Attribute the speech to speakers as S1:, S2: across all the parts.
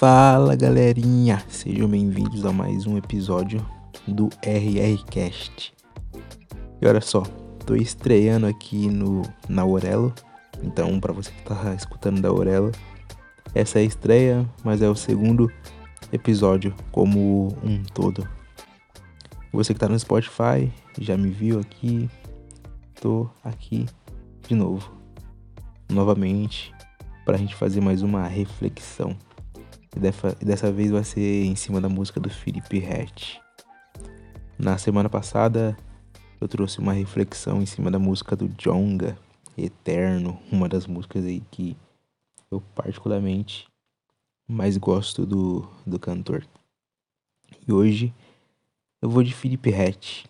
S1: Fala galerinha, sejam bem-vindos a mais um episódio do RRCast. E olha só, tô estreando aqui no na Aurelo, então para você que tá escutando da Aurelo, essa é a estreia, mas é o segundo episódio como um todo. Você que tá no Spotify, já me viu aqui, tô aqui de novo, novamente, pra gente fazer mais uma reflexão. E dessa, vez vai ser em cima da música do Felipe Hatch. Na semana passada eu trouxe uma reflexão em cima da música do Jonga, Eterno, uma das músicas aí que eu particularmente mais gosto do, do cantor. E hoje eu vou de Felipe Hatch.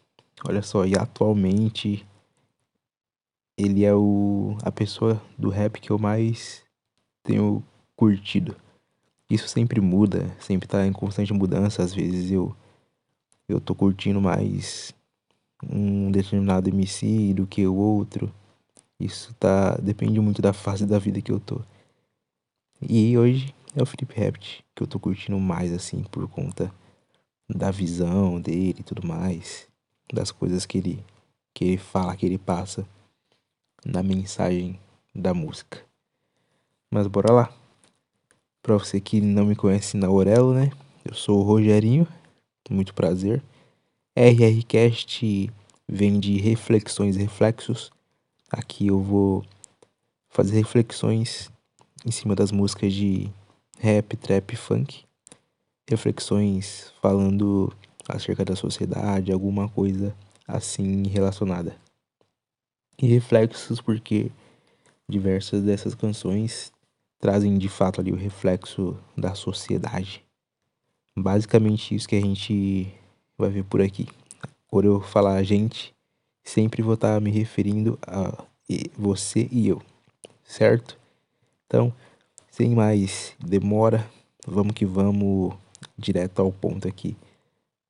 S1: Olha só, e atualmente ele é o, a pessoa do rap que eu mais tenho curtido. Isso sempre muda, sempre tá em constante mudança. Às vezes eu eu tô curtindo mais um determinado MC do que o outro. Isso tá depende muito da fase da vida que eu tô. E hoje é o Felipe Rapt que eu tô curtindo mais assim por conta da visão dele e tudo mais, das coisas que ele que ele fala, que ele passa na mensagem da música. Mas bora lá. Pra você que não me conhece na Aurelo, né? Eu sou o Rogerinho, muito prazer. RRCast vem de reflexões e reflexos. Aqui eu vou fazer reflexões em cima das músicas de rap, trap, funk. Reflexões falando acerca da sociedade, alguma coisa assim relacionada. E reflexos porque diversas dessas canções trazem de fato ali o reflexo da sociedade. Basicamente isso que a gente vai ver por aqui. Por eu falar a gente, sempre vou estar me referindo a você e eu, certo? Então, sem mais demora, vamos que vamos direto ao ponto aqui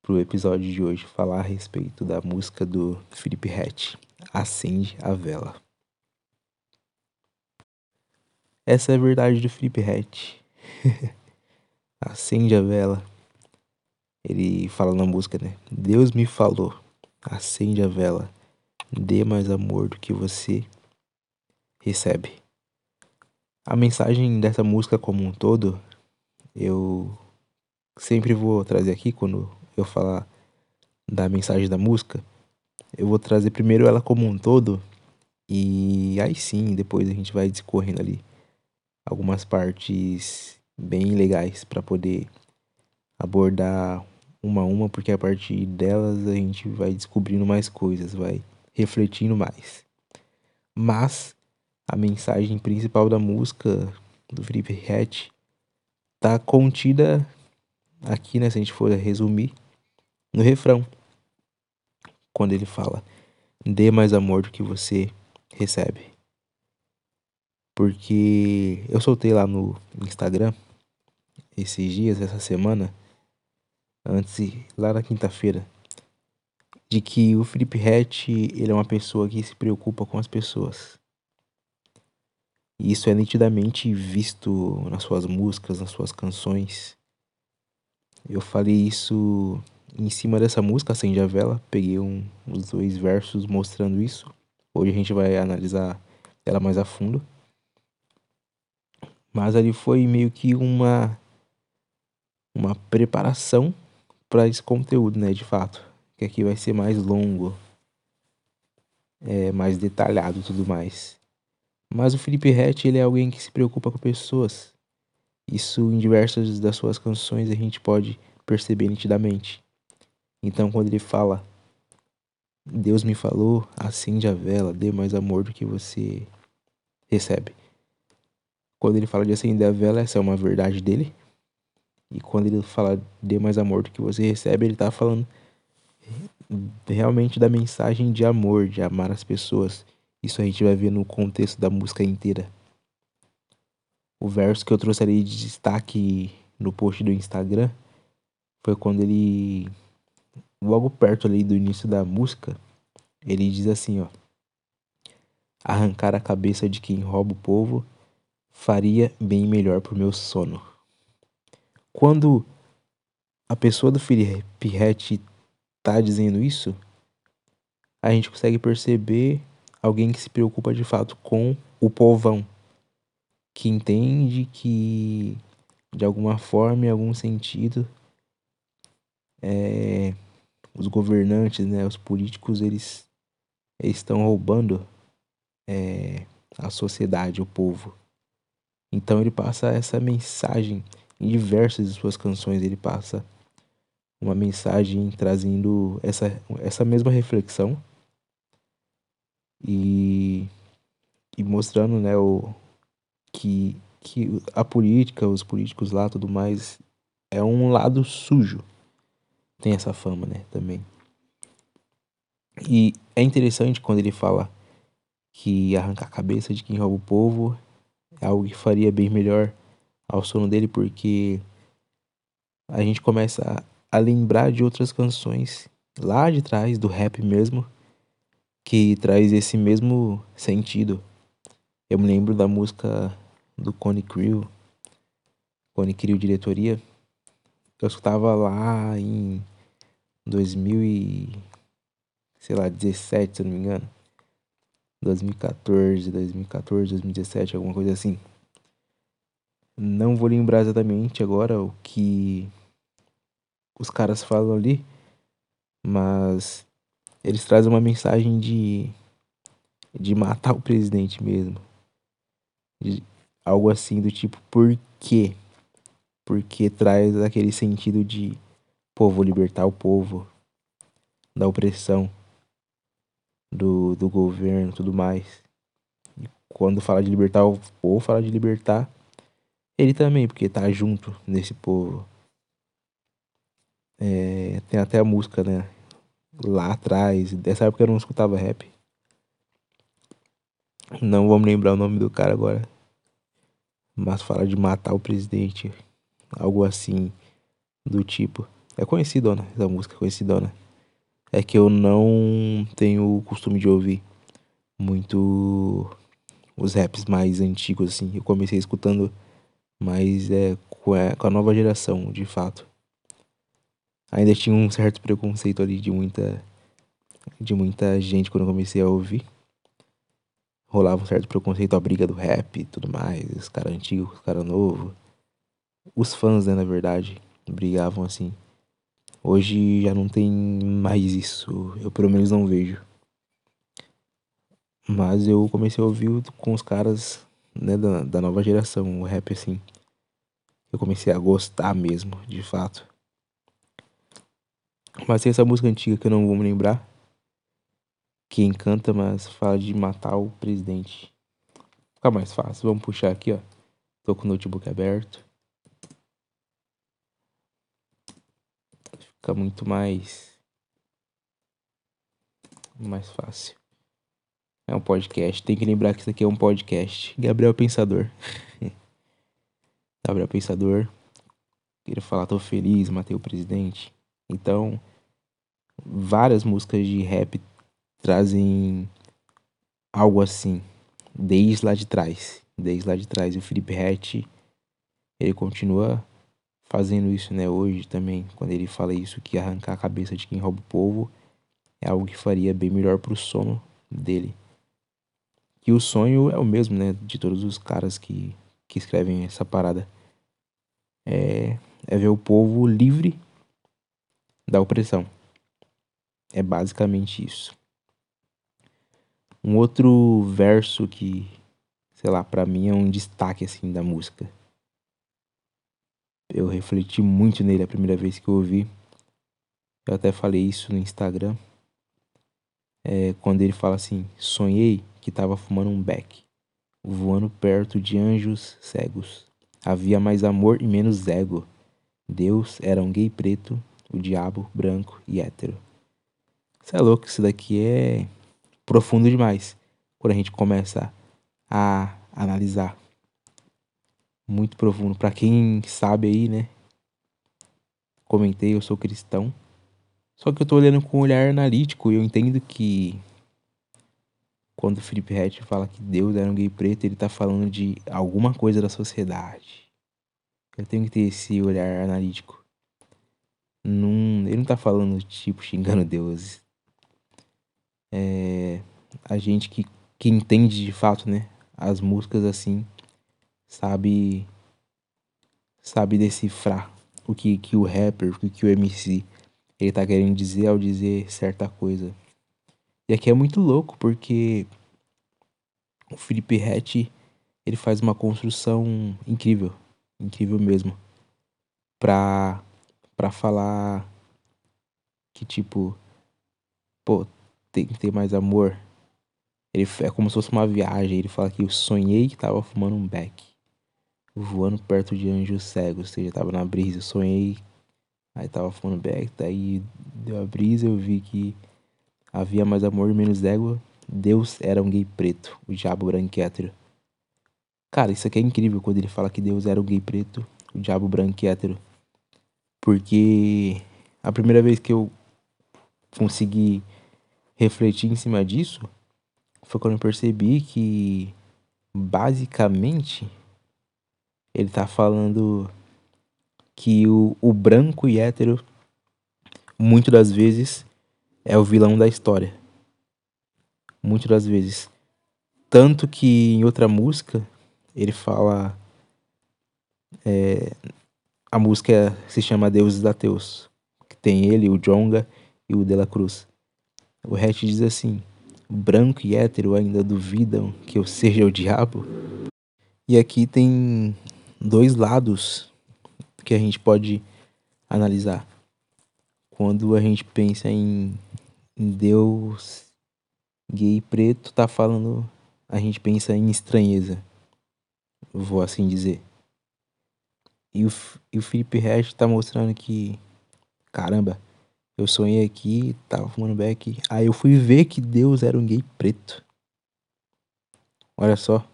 S1: pro episódio de hoje falar a respeito da música do Felipe Hatch, Acende a Vela. Essa é a verdade do Felipe Hatch. Acende a vela. Ele fala na música, né? Deus me falou. Acende a vela. Dê mais amor do que você recebe. A mensagem dessa música como um todo, eu sempre vou trazer aqui quando eu falar da mensagem da música. Eu vou trazer primeiro ela como um todo e aí sim, depois a gente vai discorrendo ali algumas partes bem legais para poder abordar uma a uma, porque a partir delas a gente vai descobrindo mais coisas, vai refletindo mais. Mas a mensagem principal da música do Felipe Hatch tá contida aqui, né, se a gente for resumir, no refrão. Quando ele fala: "Dê mais amor do que você recebe". Porque eu soltei lá no Instagram esses dias, essa semana, antes, lá na quinta-feira, de que o Felipe Hatch, ele é uma pessoa que se preocupa com as pessoas. E isso é nitidamente visto nas suas músicas, nas suas canções. Eu falei isso em cima dessa música, Acende a Vela, peguei um, os dois versos mostrando isso. Hoje a gente vai analisar ela mais a fundo. Mas ali foi meio que uma uma preparação para esse conteúdo, né, de fato, que aqui vai ser mais longo, é, mais detalhado tudo mais. Mas o Felipe Rett, ele é alguém que se preocupa com pessoas. Isso em diversas das suas canções a gente pode perceber nitidamente. Então quando ele fala Deus me falou, acende a vela, dê mais amor do que você recebe. Quando ele fala de acender a vela, essa é uma verdade dele. E quando ele fala dê mais amor do que você recebe, ele tá falando realmente da mensagem de amor, de amar as pessoas. Isso a gente vai ver no contexto da música inteira. O verso que eu trouxe ali de destaque no post do Instagram foi quando ele, logo perto ali do início da música, ele diz assim, ó: Arrancar a cabeça de quem rouba o povo faria bem melhor pro meu sono. quando a pessoa do Rett tá dizendo isso, a gente consegue perceber alguém que se preocupa de fato com o povão, que entende que de alguma forma, em algum sentido, é, os governantes, né, os políticos, eles, eles estão roubando é, a sociedade, o povo. Então ele passa essa mensagem em diversas de suas canções, ele passa uma mensagem trazendo essa, essa mesma reflexão e, e mostrando né, o, que, que a política, os políticos lá tudo mais, é um lado sujo. Tem essa fama, né, também. E é interessante quando ele fala que arrancar a cabeça de quem rouba o povo algo que faria bem melhor ao sono dele, porque a gente começa a lembrar de outras canções lá de trás, do rap mesmo, que traz esse mesmo sentido. Eu me lembro da música do Cone Crew, Cone Crew Diretoria. Eu escutava lá em 2000 e, sei lá, 17, se eu não me engano. 2014, 2014, 2017, alguma coisa assim. Não vou lembrar exatamente agora o que os caras falam ali, mas eles trazem uma mensagem de de matar o presidente mesmo. De, algo assim do tipo, por quê? Porque traz aquele sentido de, pô, vou libertar o povo da opressão do, do governo tudo mais. E quando fala de libertar o povo, fala de libertar ele também, porque tá junto nesse povo. É, tem até a música, né? Lá atrás, dessa época eu não escutava rap. Não vou me lembrar o nome do cara agora. Mas fala de matar o presidente. Algo assim do tipo. É conhecidona, essa música conhecidona. É que eu não tenho o costume de ouvir muito os raps mais antigos, assim. Eu comecei escutando mais é, com a nova geração, de fato ainda tinha um certo preconceito ali de muita de muita gente quando eu comecei a ouvir. Rolava um certo preconceito a briga do rap e tudo mais, os caras antigos, os caras novos. Os fãs, né, na verdade, brigavam assim. Hoje já não tem mais isso, eu pelo menos não vejo. Mas eu comecei a ouvir com os caras né, da, da nova geração, o rap assim. Eu comecei a gostar mesmo, de fato. Mas tem essa música antiga que eu não vou me lembrar. Que encanta, mas fala de matar o presidente. Fica mais fácil. Vamos puxar aqui, ó. Tô com o notebook aberto. Fica muito mais. Mais fácil. É um podcast. Tem que lembrar que isso aqui é um podcast. Gabriel Pensador. Gabriel Pensador. Queria falar, tô feliz, matei o presidente. Então, várias músicas de rap trazem algo assim, desde lá de trás. Desde lá de trás. E o Felipe Rett, ele continua fazendo isso, né, hoje também, quando ele fala isso, que arrancar a cabeça de quem rouba o povo é algo que faria bem melhor pro sono dele. Que o sonho é o mesmo, né, de todos os caras que, que escrevem essa parada. É, é ver o povo livre da opressão. É basicamente isso. Um outro verso que, sei lá, para mim é um destaque assim da música. Eu refleti muito nele a primeira vez que eu ouvi. Eu até falei isso no Instagram. É, quando ele fala assim: Sonhei que tava fumando um beck, voando perto de anjos cegos. Havia mais amor e menos ego. Deus era um gay preto o diabo branco e hétero. Você é louco, isso daqui é profundo demais. Quando a gente começa a analisar. Muito profundo. Para quem sabe aí, né? Comentei, eu sou cristão. Só que eu tô olhando com um olhar analítico e eu entendo que quando o Felipe Rett fala que Deus era um gay preto, ele tá falando de alguma coisa da sociedade. Eu tenho que ter esse olhar analítico. Ele não tá falando, tipo, xingando Deus. É, a gente que, que entende de fato, né? As músicas assim, sabe sabe decifrar o que, que o rapper, o que, o MC ele tá querendo dizer ao dizer certa coisa. E aqui é muito louco porque o Felipe Rett ele faz uma construção incrível, incrível mesmo, pra, pra falar que tipo, pô, tem que ter mais amor. Ele é como se fosse uma viagem. Ele fala que eu sonhei que tava fumando um beck, voando perto de anjos cegos, ou seja, tava na brisa. Eu sonhei, aí tava fumando beck, daí deu a brisa, eu vi que havia mais amor e menos égua. Deus era um gay preto, o diabo branco. Cara, isso aqui é incrível quando ele fala que Deus era o gay preto, o diabo branco. Porque a primeira vez que eu consegui refletir em cima disso foi quando eu percebi que basicamente ele tá falando que o, o branco e hétero muitas das vezes é o vilão da história. Muitas das vezes. Tanto que em outra música ele fala. É, a música se chama Deuses Ateus, que tem ele, o Jonga e o De La Cruz. O Hatch diz assim: branco e hétero ainda duvidam que eu seja o diabo? E aqui tem dois lados que a gente pode analisar. Quando a gente pensa em, em Deus gay preto, tá falando, a gente pensa em estranheza vou assim dizer. E o, e o Felipe Resch tá mostrando que, caramba, eu sonhei aqui, tava fumando beck, aí eu fui ver que Deus era um gay preto. Olha só.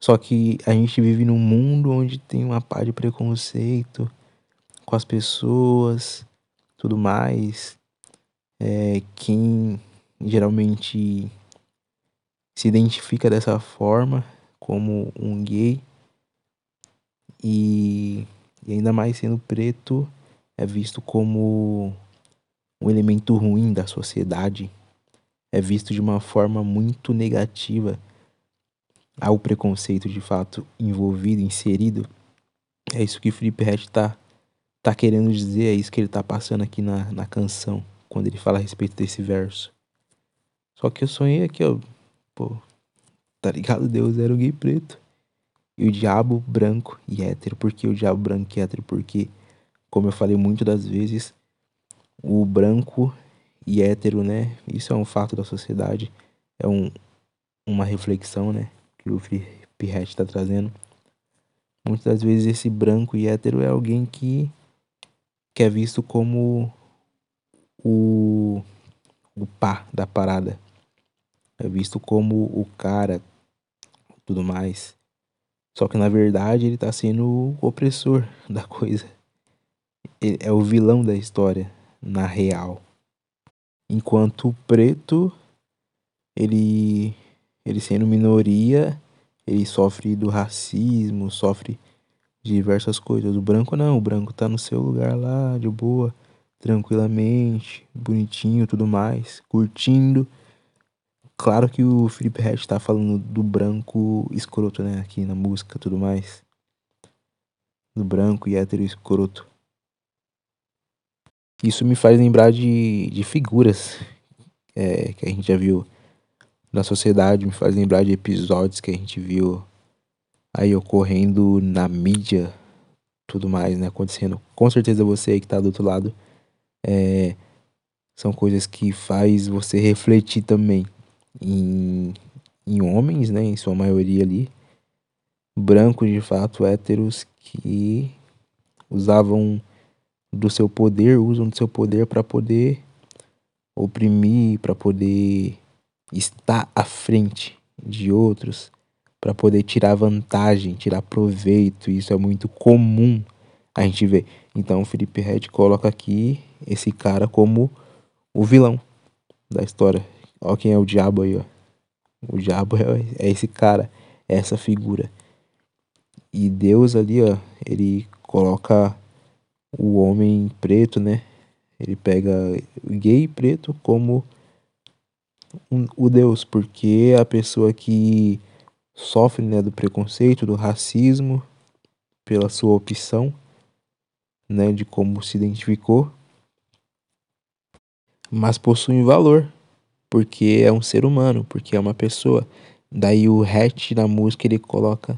S1: Só que a gente vive num mundo onde tem uma pá de preconceito com as pessoas, tudo mais. É, quem geralmente se identifica dessa forma como um gay e, e ainda mais sendo preto é visto como um elemento ruim da sociedade, é visto de uma forma muito negativa. Há o preconceito de fato envolvido, inserido. É isso que Felipe Rett está tá querendo dizer, é isso que ele está passando aqui na, na canção, quando ele fala a respeito desse verso. Só que eu sonhei aqui, ó, pô, tá ligado? Deus era o gay preto. E o diabo branco e hétero. Por que o diabo branco e hétero? Porque, como eu falei muitas das vezes, o branco e hétero, né? Isso é um fato da sociedade. É um, uma reflexão, né? Que o Pirret está trazendo. Muitas das vezes esse branco e hétero é alguém que, que é visto como o, o pá da parada. É visto como o cara tudo mais. Só que na verdade ele tá sendo o opressor da coisa. Ele é o vilão da história, na real. Enquanto o preto, ele, ele sendo minoria, ele sofre do racismo, sofre de diversas coisas. O branco não, o branco tá no seu lugar lá, de boa, tranquilamente, bonitinho, tudo mais, curtindo Claro que o Felipe Red tá falando do branco escroto, né? Aqui na música tudo mais. Do branco e hétero escroto. Isso me faz lembrar de, de figuras é, que a gente já viu na sociedade, me faz lembrar de episódios que a gente viu aí ocorrendo na mídia, tudo mais, né? Acontecendo. Com certeza você aí que tá do outro lado, é, são coisas que faz você refletir também em, em homens, né, em sua maioria ali, brancos de fato, héteros, que usavam do seu poder, usam do seu poder para poder oprimir, para poder estar à frente de outros, para poder tirar vantagem, tirar proveito. Isso é muito comum a gente ver. Então, o Felipe Red coloca aqui esse cara como o vilão da história. Ó quem é o diabo aí, ó. O diabo é, é esse cara, é essa figura. E Deus ali, ó, ele coloca o homem preto, né? Ele pega gay preto como o Deus, porque é a pessoa que sofre né, do preconceito, do racismo, pela sua opção, né, de como se identificou, mas possui valor, porque é um ser humano, porque é uma pessoa. Daí o Hatch na música ele coloca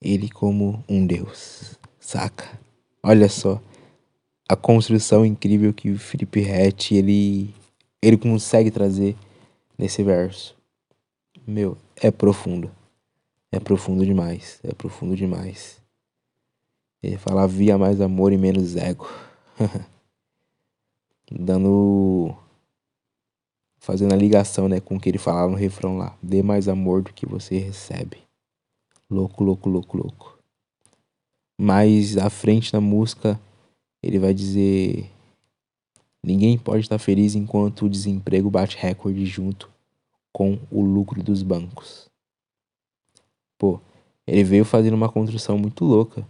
S1: ele como um Deus, saca? Olha só a construção incrível que o Felipe Hatch ele ele consegue trazer nesse verso. Meu, é profundo. É profundo demais. É profundo demais. Ele fala havia mais amor e menos ego. Dando. Fazendo a ligação, né, com o que ele falava no refrão lá. Dê mais amor do que você recebe. Louco, louco, louco, louco. Mais à frente na música, ele vai dizer: Ninguém pode estar feliz enquanto o desemprego bate recorde junto com o lucro dos bancos. Pô, ele veio fazendo uma construção muito louca.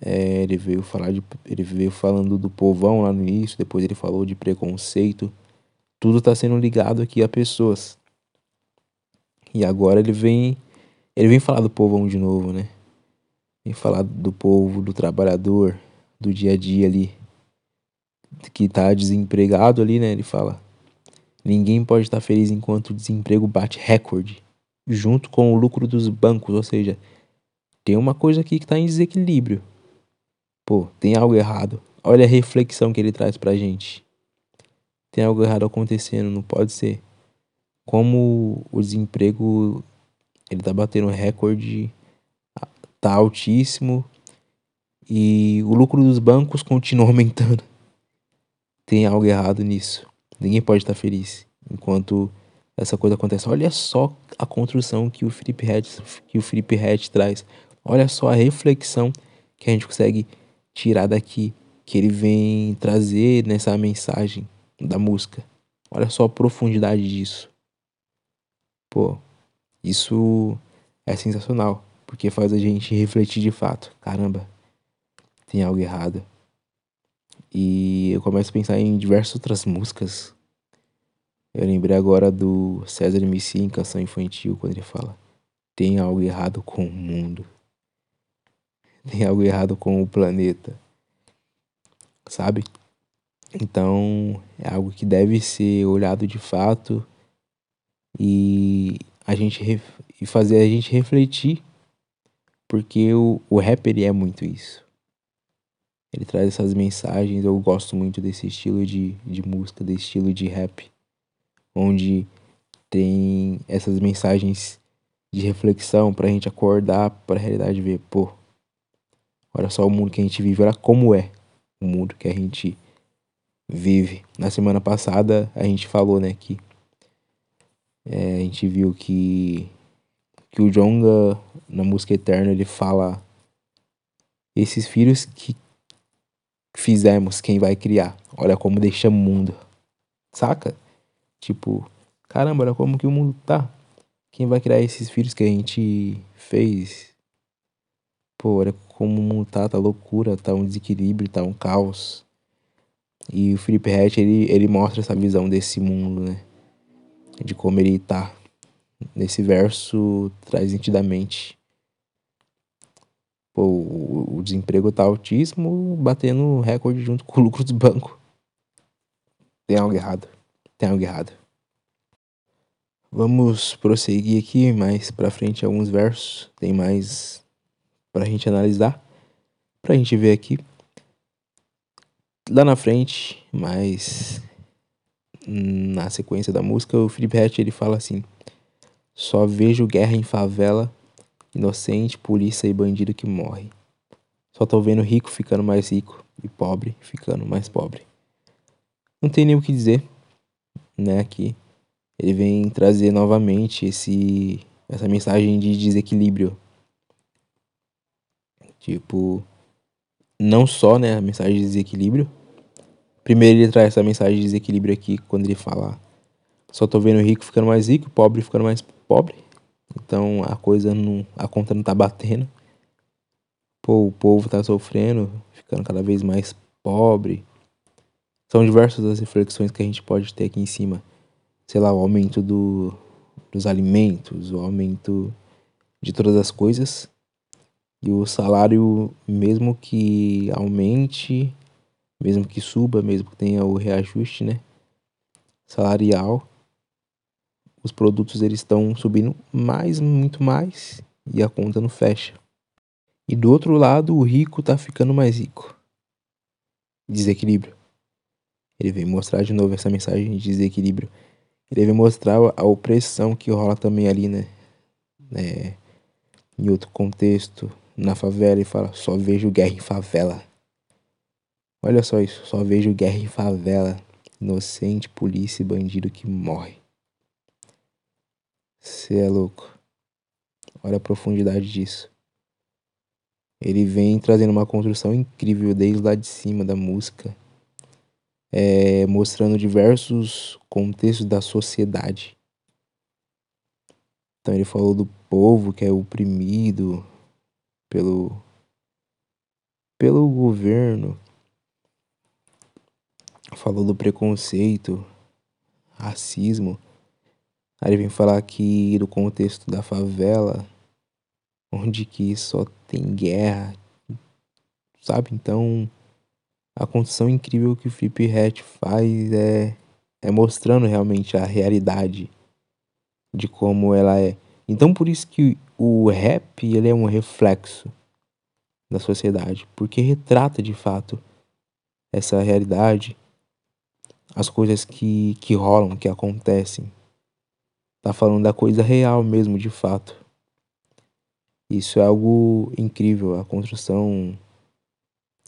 S1: É, ele veio falar de, ele veio falando do povão lá no início, depois ele falou de preconceito. Tudo está sendo ligado aqui a pessoas. E agora ele vem, ele vem falar do povão de novo, né? Vem falar do povo, do trabalhador, do dia a dia ali, que tá desempregado ali, né? Ele fala: ninguém pode estar feliz enquanto o desemprego bate recorde junto com o lucro dos bancos, ou seja, tem uma coisa aqui que está em desequilíbrio. Pô, tem algo errado. Olha a reflexão que ele traz pra gente. Tem algo errado acontecendo, não pode ser. Como o desemprego ele tá batendo recorde, tá altíssimo e o lucro dos bancos continua aumentando. Tem algo errado nisso. Ninguém pode estar feliz enquanto essa coisa acontece. Olha só a construção que o Felipe Hatch, que o Felipe Hatch traz. Olha só a reflexão que a gente consegue tirar daqui, que ele vem trazer nessa mensagem da música. Olha só a profundidade disso. Pô, isso é sensacional, porque faz a gente refletir de fato. Caramba, tem algo errado. E eu começo a pensar em diversas outras músicas eu lembrei agora do César MC em Canção Infantil, quando ele fala: Tem algo errado com o mundo. Tem algo errado com o planeta. Sabe? Então, é algo que deve ser olhado de fato e a gente e fazer a gente refletir, porque o, o rap ele é muito isso. Ele traz essas mensagens, eu gosto muito desse estilo de, de música, desse estilo de rap onde tem essas mensagens de reflexão para a gente acordar para a realidade ver, pô, olha só o mundo que a gente vive, olha como é o mundo que a gente vive. Na semana passada a gente falou, né, que é, a gente viu que que o Jonga na música Eterna ele fala esses filhos que fizemos, quem vai criar. Olha como deixa o mundo. Saca? Tipo, caramba, olha como que o mundo tá. Quem vai criar esses filhos que a gente fez? Pô, olha como o mundo tá, tá loucura, tá um desequilíbrio, tá um caos. E o Felipe Hatch, ele, ele mostra essa visão desse mundo, né? De como ele tá. Nesse verso, traz nitidamente. Pô, o, desemprego tá altíssimo, batendo recorde junto com o lucro dos bancos. Tem algo errado tem algo errado. Vamos prosseguir aqui mais para frente alguns versos, tem mais para a gente analisar, para a gente ver aqui. Lá na frente, mais na sequência da música, o Felipe Hatch ele fala assim: Só vejo guerra em favela, inocente, polícia e bandido que morre. Só tô vendo rico ficando mais rico e pobre ficando mais pobre. Não tem nem o que dizer né, aqui, ele vem trazer novamente esse essa mensagem de desequilíbrio. Tipo, não só, né, a mensagem de desequilíbrio. Primeiro ele traz essa mensagem de desequilíbrio aqui quando ele fala só tô vendo rico ficando mais rico, pobre ficando mais pobre. Então a coisa não, a conta não tá batendo. pô, o povo tá sofrendo, ficando cada vez mais pobre. São diversas as reflexões que a gente pode ter aqui em cima. Sei lá, o aumento do, dos alimentos, o aumento de todas as coisas. E o salário, mesmo que aumente, mesmo que suba, mesmo que tenha o reajuste, né? Salarial, os produtos eles estão subindo mais, muito mais, e a conta não fecha. E do outro lado, o rico tá ficando mais rico. Desequilíbrio. Ele vem mostrar de novo essa mensagem de desequilíbrio. Ele vem mostrar a opressão que rola também ali, né? É, em outro contexto, na favela, e fala: só vejo guerra em favela. Olha só isso, só vejo guerra em favela. Inocente, polícia e bandido que morre. Você é louco. Olha a profundidade disso. Ele vem trazendo uma construção incrível desde lá de cima da música, é, mostrando diversos contextos da sociedade. Então ele falou do povo que é oprimido pelo pelo governo. Falou do preconceito, racismo. Aí ele vem falar aqui do contexto da favela, onde que só tem guerra, sabe? Então, a construção incrível que o Flip Hat faz é, é mostrando realmente a realidade de como ela é. Então, por isso que o rap ele é um reflexo da sociedade, porque retrata de fato essa realidade, as coisas que, que rolam, que acontecem. Tá falando da coisa real mesmo, de fato. Isso é algo incrível. A construção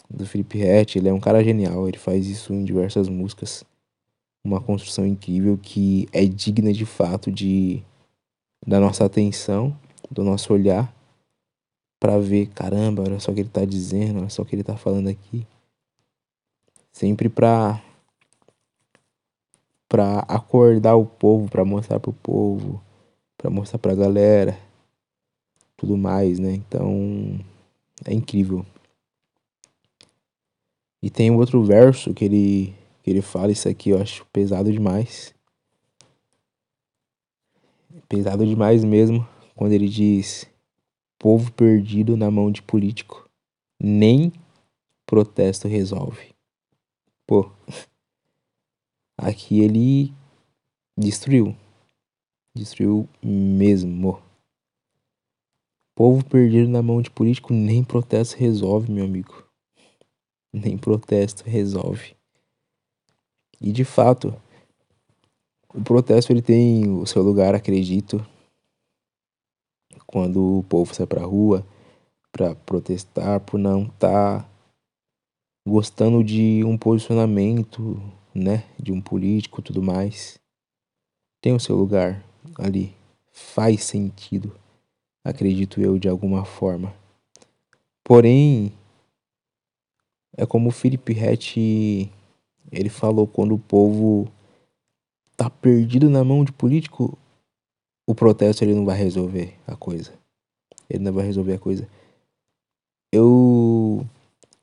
S1: do Felipe Rett, ele é um cara genial. Ele faz isso em diversas músicas. Uma construção incrível que é digna de fato de da nossa atenção, do nosso olhar, para ver, caramba, olha só o que ele tá dizendo, olha só o que ele tá falando aqui. Sempre pra para acordar o povo, para mostrar pro povo, para mostrar pra galera, tudo mais, né? Então, é incrível. E tem outro verso que ele que ele fala isso aqui, eu acho pesado demais. Pesado demais mesmo, quando ele diz: "Povo perdido na mão de político, nem protesto resolve". Pô, Aqui ele destruiu. Destruiu mesmo. Povo perdido na mão de político, nem protesto resolve, meu amigo. Nem protesto resolve. E de fato, o protesto ele tem o seu lugar, acredito. Quando o povo sai pra rua para protestar por não estar tá gostando de um posicionamento né, de um político, tudo mais, tem o seu lugar ali, faz sentido, acredito eu de alguma forma. Porém, é como o Felipe Rett ele falou quando o povo tá perdido na mão de político, o protesto ele não vai resolver a coisa. Ele não vai resolver a coisa. Eu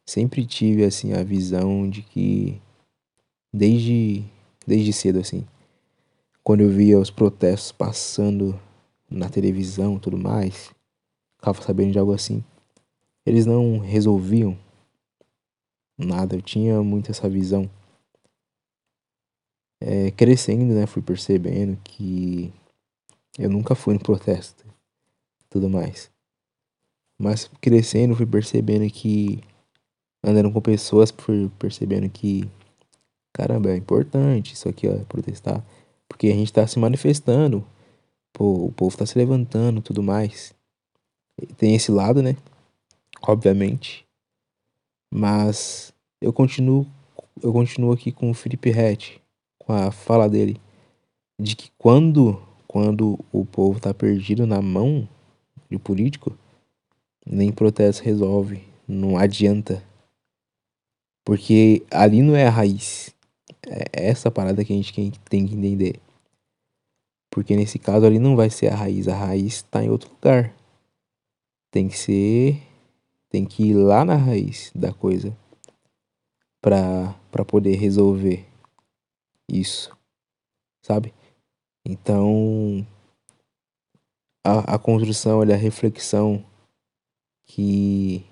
S1: sempre tive assim a visão de que desde, desde cedo, assim. Quando eu via os protestos passando na televisão tudo mais, ficava sabendo de algo assim. Eles não resolviam nada, eu tinha muito essa visão. É, crescendo, né, fui percebendo que eu nunca fui no protesto tudo mais. Mas crescendo, fui percebendo que andando com pessoas, fui percebendo que caramba, é importante isso aqui, ó, protestar. Porque a gente tá se manifestando, pô, o povo tá se levantando tudo mais. Tem esse lado, né? Obviamente. Mas eu continuo, eu continuo aqui com o Felipe Rett, com a fala dele, de que quando, quando o povo tá perdido na mão de político, nem protesto resolve, não adianta. Porque ali não é a raiz. É essa parada que a gente tem que entender. Porque nesse caso ali não vai ser a raiz, a raiz está em outro lugar. Tem que ser tem que ir lá na raiz da coisa para poder resolver isso, sabe? Então a, a construção, a reflexão que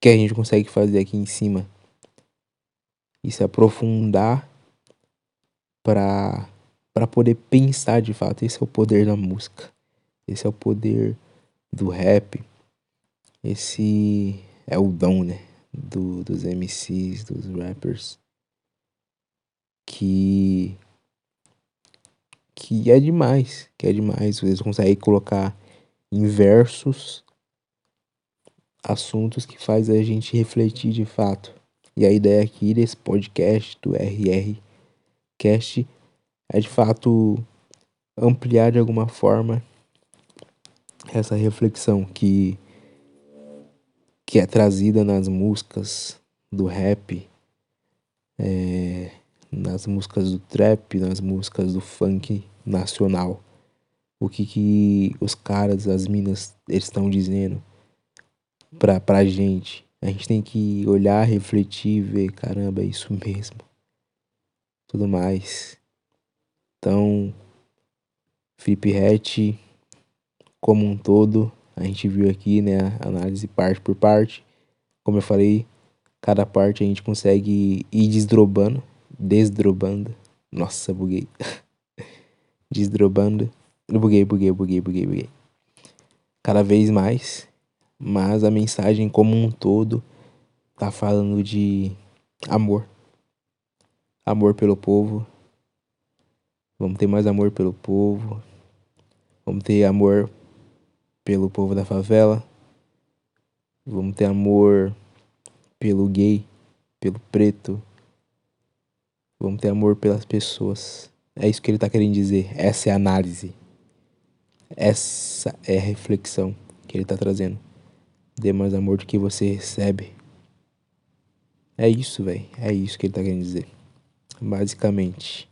S1: que a gente consegue fazer aqui em cima e se aprofundar para para poder pensar de fato. Esse é o poder da música. Esse é o poder do rap. Esse é o dom, né? Do, dos MCs, dos rappers. Que. Que é demais. Que é demais. Eles conseguem colocar em versos assuntos que faz a gente refletir de fato. E a ideia aqui desse podcast do RR Cast é de fato ampliar de alguma forma essa reflexão que que é trazida nas músicas do rap, é, nas músicas do trap, nas músicas do funk nacional. O que que os caras, as minas, eles estão dizendo pra, pra gente. A gente tem que olhar, refletir, ver, caramba, é isso mesmo. Tudo mais. Então, Flip Hat, como um todo, a gente viu aqui, né, análise parte por parte. Como eu falei, cada parte a gente consegue ir desdrobando, desdrobando. Nossa, buguei. desdrobando. Buguei, buguei, buguei, buguei, buguei. Cada vez mais, mas a mensagem como um todo tá falando de amor. Amor pelo povo, Vamos ter mais amor pelo povo. Vamos ter amor pelo povo da favela. Vamos ter amor pelo gay, pelo preto. Vamos ter amor pelas pessoas. É isso que ele está querendo dizer. Essa é a análise. Essa é a reflexão que ele está trazendo. Dê mais amor do que você recebe. É isso, velho. É isso que ele está querendo dizer. Basicamente.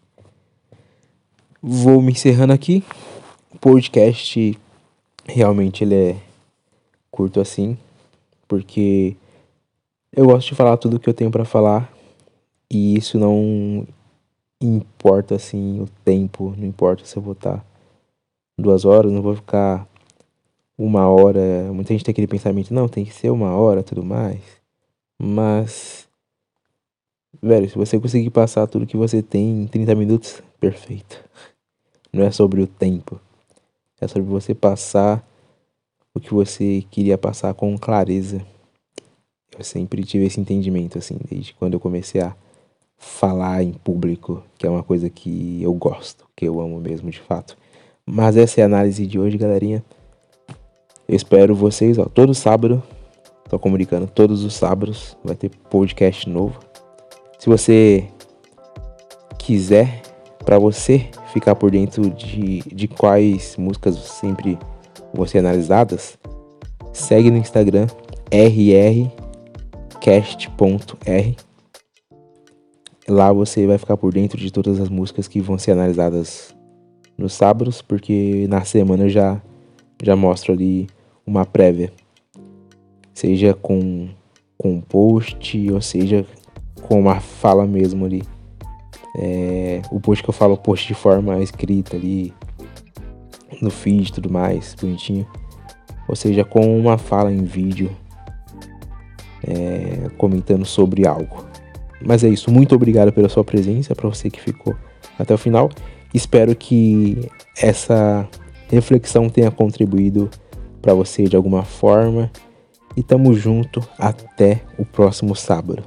S1: Vou me encerrando aqui. O podcast realmente ele é curto assim, porque eu gosto de falar tudo que eu tenho para falar e isso não importa assim o tempo, não importa se eu vou estar duas horas, não vou ficar uma hora. Muita gente tem aquele pensamento, não, tem que ser uma hora, tudo mais. Mas, velho, se você conseguir passar tudo que você tem em 30 minutos, perfeito. Não é sobre o tempo. É sobre você passar o que você queria passar com clareza. Eu sempre tive esse entendimento, assim, desde quando eu comecei a falar em público, que é uma coisa que eu gosto, que eu amo mesmo de fato. Mas essa é a análise de hoje, galerinha. Eu espero vocês, ó, todo sábado, tô comunicando, todos os sábados vai ter podcast novo. Se você quiser, para você ficar por dentro de, de quais músicas sempre vão ser analisadas, segue no Instagram rrcast.r. Lá você vai ficar por dentro de todas as músicas que vão ser analisadas nos sábados, porque na semana eu já, já mostro ali uma prévia. Seja com, com post, ou seja com uma fala mesmo ali é, o post que eu falo, post de forma escrita ali, no feed e tudo mais, bonitinho. Ou seja, com uma fala em vídeo, é, comentando sobre algo. Mas é isso, muito obrigado pela sua presença, para você que ficou até o final. Espero que essa reflexão tenha contribuído para você de alguma forma. E tamo junto até o próximo sábado.